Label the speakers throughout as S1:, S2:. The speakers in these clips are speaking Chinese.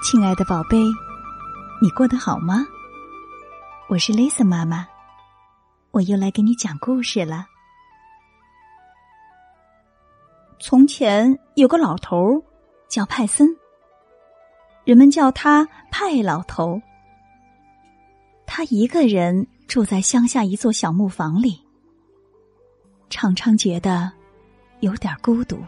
S1: 亲爱的宝贝，你过得好吗？我是 Lisa 妈妈，我又来给你讲故事了。从前有个老头叫派森，人们叫他派老头。他一个人住在乡下一座小木房里，常常觉得有点孤独。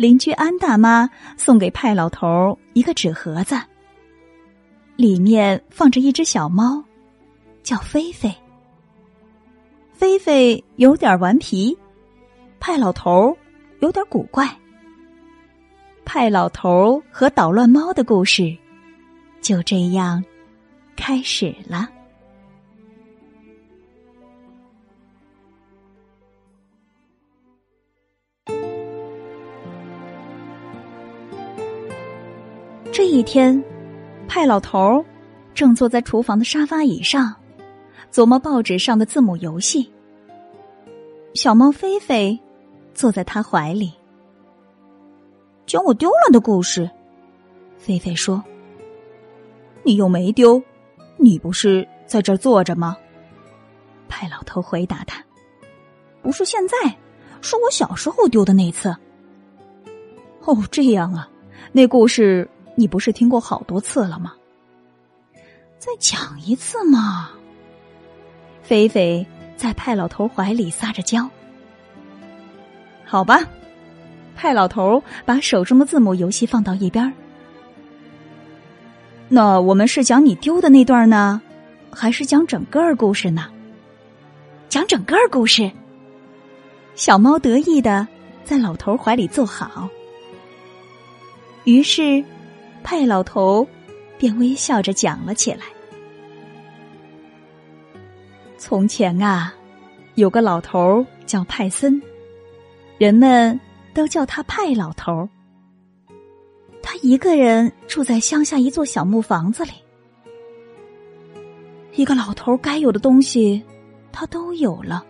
S1: 邻居安大妈送给派老头一个纸盒子，里面放着一只小猫，叫菲菲。菲菲有点顽皮，派老头有点古怪。派老头和捣乱猫的故事就这样开始了。这一天，派老头正坐在厨房的沙发椅上，琢磨报纸上的字母游戏。小猫菲菲坐在他怀里，讲我丢了的故事。菲菲说：“你又没丢，你不是在这儿坐着吗？”派老头回答他：“不是现在，是我小时候丢的那次。”哦，这样啊，那故事。你不是听过好多次了吗？再讲一次嘛！菲菲在派老头怀里撒着娇。好吧，派老头把手中的字母游戏放到一边那我们是讲你丢的那段呢，还是讲整个故事呢？讲整个故事。小猫得意的在老头怀里坐好。于是。派老头便微笑着讲了起来。从前啊，有个老头叫派森，人们都叫他派老头。他一个人住在乡下一座小木房子里。一个老头该有的东西，他都有了。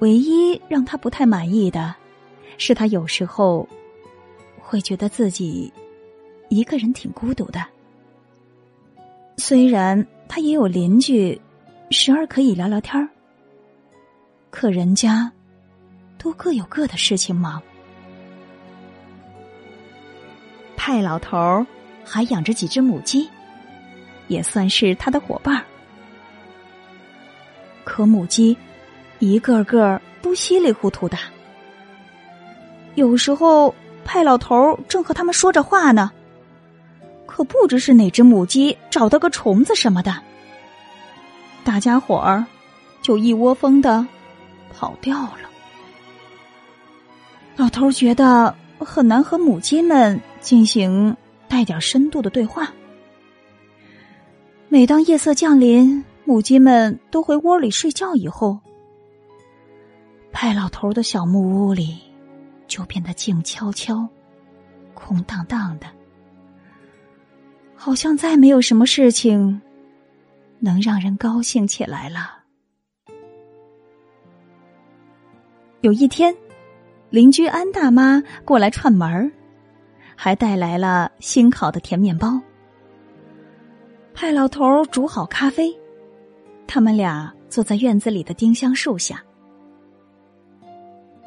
S1: 唯一让他不太满意的，是他有时候会觉得自己。一个人挺孤独的，虽然他也有邻居，时而可以聊聊天儿，可人家都各有各的事情忙。派老头儿还养着几只母鸡，也算是他的伙伴儿。可母鸡一个个都稀里糊涂的，有时候派老头儿正和他们说着话呢。可不知是哪只母鸡找到个虫子什么的，大家伙儿就一窝蜂的跑掉了。老头觉得很难和母鸡们进行带点深度的对话。每当夜色降临，母鸡们都回窝里睡觉以后，派老头的小木屋里就变得静悄悄、空荡荡的。好像再没有什么事情能让人高兴起来了。有一天，邻居安大妈过来串门儿，还带来了新烤的甜面包。派老头煮好咖啡，他们俩坐在院子里的丁香树下。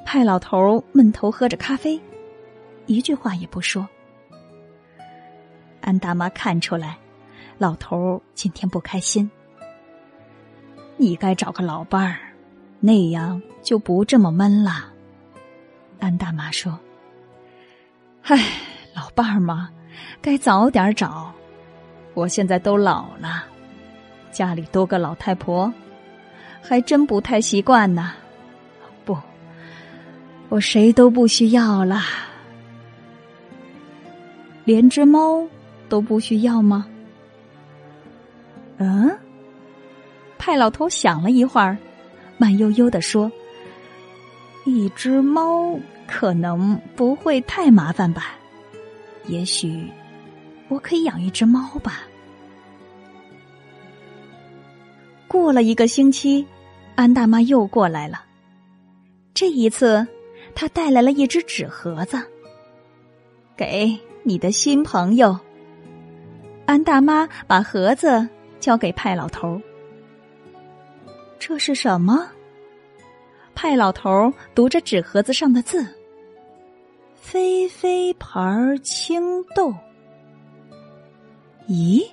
S1: 派老头闷头喝着咖啡，一句话也不说。安大妈看出来，老头今天不开心。你该找个老伴儿，那样就不这么闷了。安大妈说：“唉，老伴儿嘛，该早点找。我现在都老了，家里多个老太婆，还真不太习惯呢。不，我谁都不需要了，连只猫。”都不需要吗？嗯，派老头想了一会儿，慢悠悠的说：“一只猫可能不会太麻烦吧？也许我可以养一只猫吧。”过了一个星期，安大妈又过来了。这一次，她带来了一只纸盒子。给你的新朋友。安大妈把盒子交给派老头。这是什么？派老头读着纸盒子上的字：“飞飞牌青豆。”咦，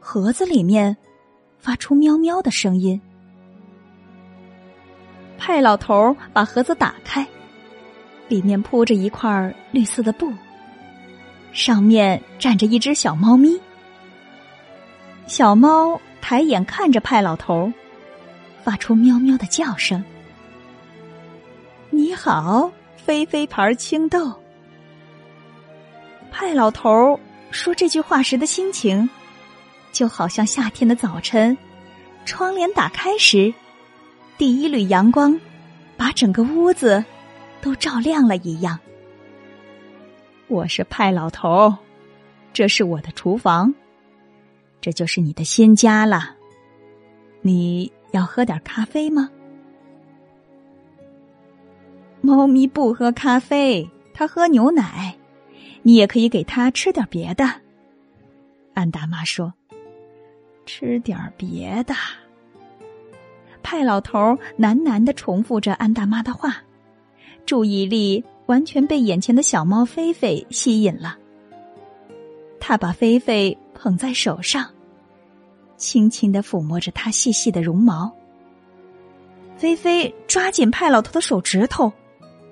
S1: 盒子里面发出喵喵的声音。派老头把盒子打开，里面铺着一块绿色的布，上面站着一只小猫咪。小猫抬眼看着派老头，发出喵喵的叫声。你好，飞飞牌青豆。派老头说这句话时的心情，就好像夏天的早晨，窗帘打开时，第一缕阳光把整个屋子都照亮了一样。我是派老头，这是我的厨房。这就是你的新家了，你要喝点咖啡吗？猫咪不喝咖啡，它喝牛奶。你也可以给它吃点别的。安大妈说：“吃点别的。”派老头喃喃的重复着安大妈的话，注意力完全被眼前的小猫菲菲吸引了。他把菲菲。捧在手上，轻轻的抚摸着它细细的绒毛。菲菲抓紧派老头的手指头，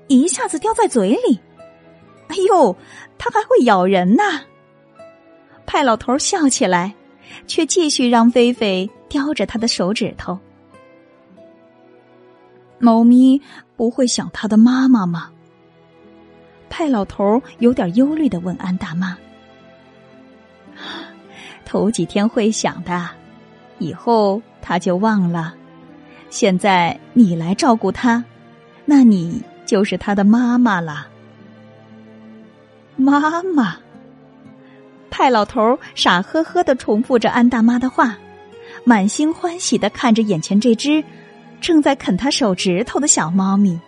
S1: 一下子叼在嘴里。哎呦，它还会咬人呐！派老头笑起来，却继续让菲菲叼着他的手指头。猫咪不会想它的妈妈吗？派老头有点忧虑的问安大妈。头几天会想的，以后他就忘了。现在你来照顾他，那你就是他的妈妈了。妈妈，派老头傻呵呵的重复着安大妈的话，满心欢喜的看着眼前这只正在啃他手指头的小猫咪。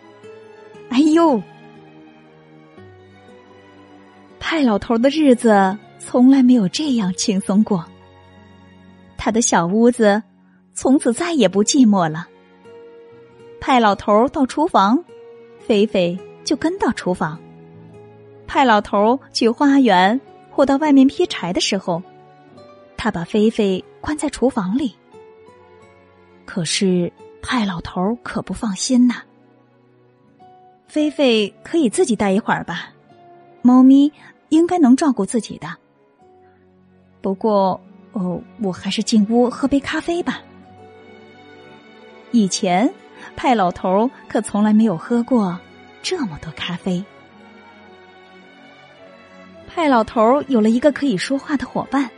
S1: 哎呦，派老头的日子。从来没有这样轻松过。他的小屋子从此再也不寂寞了。派老头到厨房，菲菲就跟到厨房。派老头去花园或到外面劈柴的时候，他把菲菲关在厨房里。可是派老头可不放心呐。菲菲可以自己待一会儿吧，猫咪应该能照顾自己的。不过，哦，我还是进屋喝杯咖啡吧。以前，派老头可从来没有喝过这么多咖啡。派老头有了一个可以说话的伙伴，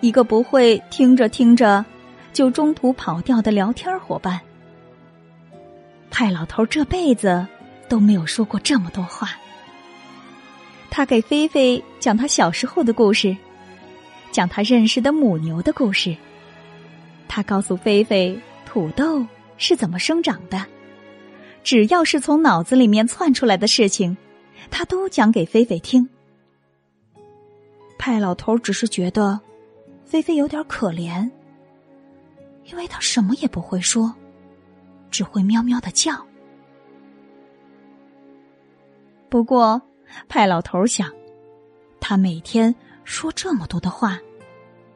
S1: 一个不会听着听着就中途跑掉的聊天伙伴。派老头这辈子都没有说过这么多话。他给菲菲讲他小时候的故事。讲他认识的母牛的故事。他告诉菲菲，土豆是怎么生长的。只要是从脑子里面窜出来的事情，他都讲给菲菲听。派老头只是觉得菲菲有点可怜，因为他什么也不会说，只会喵喵的叫。不过，派老头想，他每天。说这么多的话，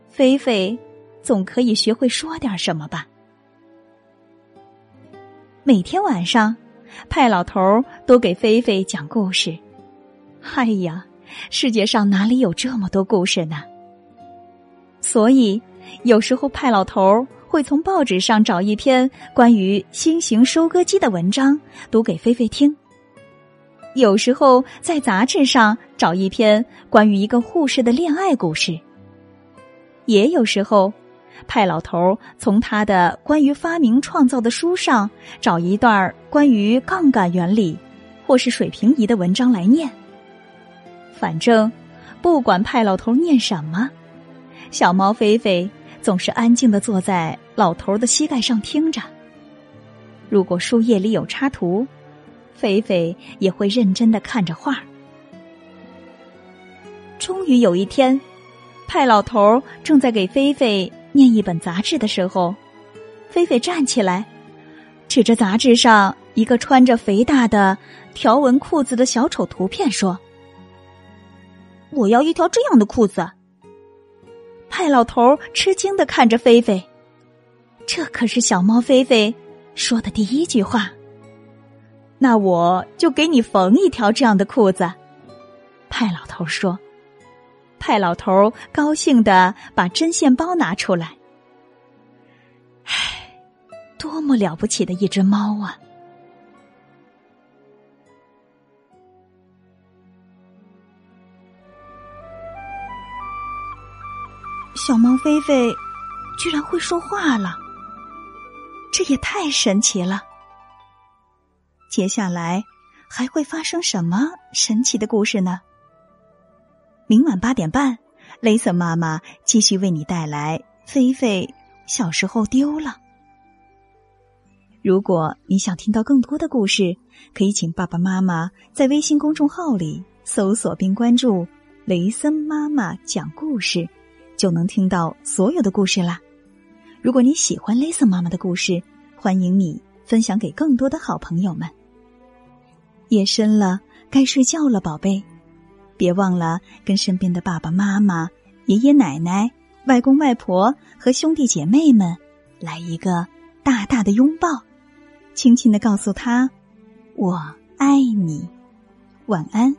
S1: 菲菲总可以学会说点什么吧。每天晚上，派老头都给菲菲讲故事。哎呀，世界上哪里有这么多故事呢？所以，有时候派老头会从报纸上找一篇关于新型收割机的文章读给菲菲听。有时候在杂志上找一篇关于一个护士的恋爱故事，也有时候派老头从他的关于发明创造的书上找一段关于杠杆原理或是水平仪的文章来念。反正不管派老头念什么，小猫菲菲总是安静的坐在老头的膝盖上听着。如果书页里有插图。菲菲也会认真的看着画终于有一天，派老头正在给菲菲念一本杂志的时候，菲菲站起来，指着杂志上一个穿着肥大的条纹裤子的小丑图片说：“我要一条这样的裤子。”派老头吃惊的看着菲菲，这可是小猫菲菲说的第一句话。那我就给你缝一条这样的裤子，派老头说。派老头高兴的把针线包拿出来。唉，多么了不起的一只猫啊！小猫菲菲居然会说话了，这也太神奇了。接下来还会发生什么神奇的故事呢？明晚八点半，雷森妈妈继续为你带来《菲菲小时候丢了》。如果你想听到更多的故事，可以请爸爸妈妈在微信公众号里搜索并关注“雷森妈妈讲故事”，就能听到所有的故事啦。如果你喜欢雷森妈妈的故事，欢迎你分享给更多的好朋友们。夜深了，该睡觉了，宝贝。别忘了跟身边的爸爸妈妈、爷爷奶奶、外公外婆和兄弟姐妹们来一个大大的拥抱，轻轻的告诉他：“我爱你。”晚安。